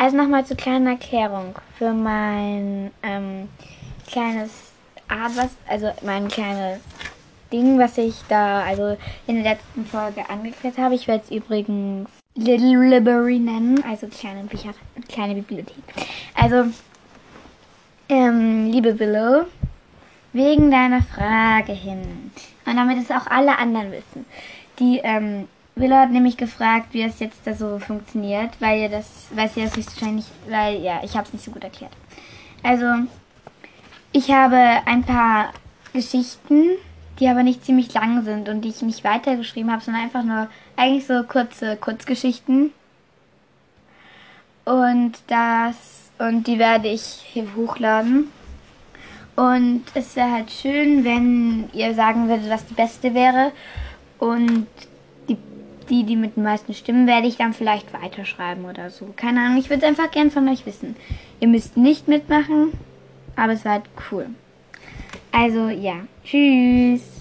Also nochmal zur kleinen Erklärung für mein ähm, kleines was, also mein kleines Ding, was ich da also in der letzten Folge angeklärt habe. Ich werde es übrigens Little Library nennen, also kleine Bücher, kleine Bibliothek. Also, ähm, liebe Willow, wegen deiner Frage hin und damit es auch alle anderen wissen, die ähm, Willow hat nämlich gefragt, wie es jetzt da so funktioniert, weil ihr das, weiß ihr das höchstwahrscheinlich weil ja, ich habe es nicht so gut erklärt. Also, ich habe ein paar Geschichten, die aber nicht ziemlich lang sind und die ich nicht weitergeschrieben habe, sondern einfach nur eigentlich so kurze Kurzgeschichten. Und das und die werde ich hier hochladen. Und es wäre halt schön, wenn ihr sagen würdet, was die beste wäre. Und die, die mit den meisten Stimmen, werde ich dann vielleicht weiterschreiben oder so. Keine Ahnung, ich würde es einfach gern von euch wissen. Ihr müsst nicht mitmachen, aber es war halt cool. Also ja, tschüss.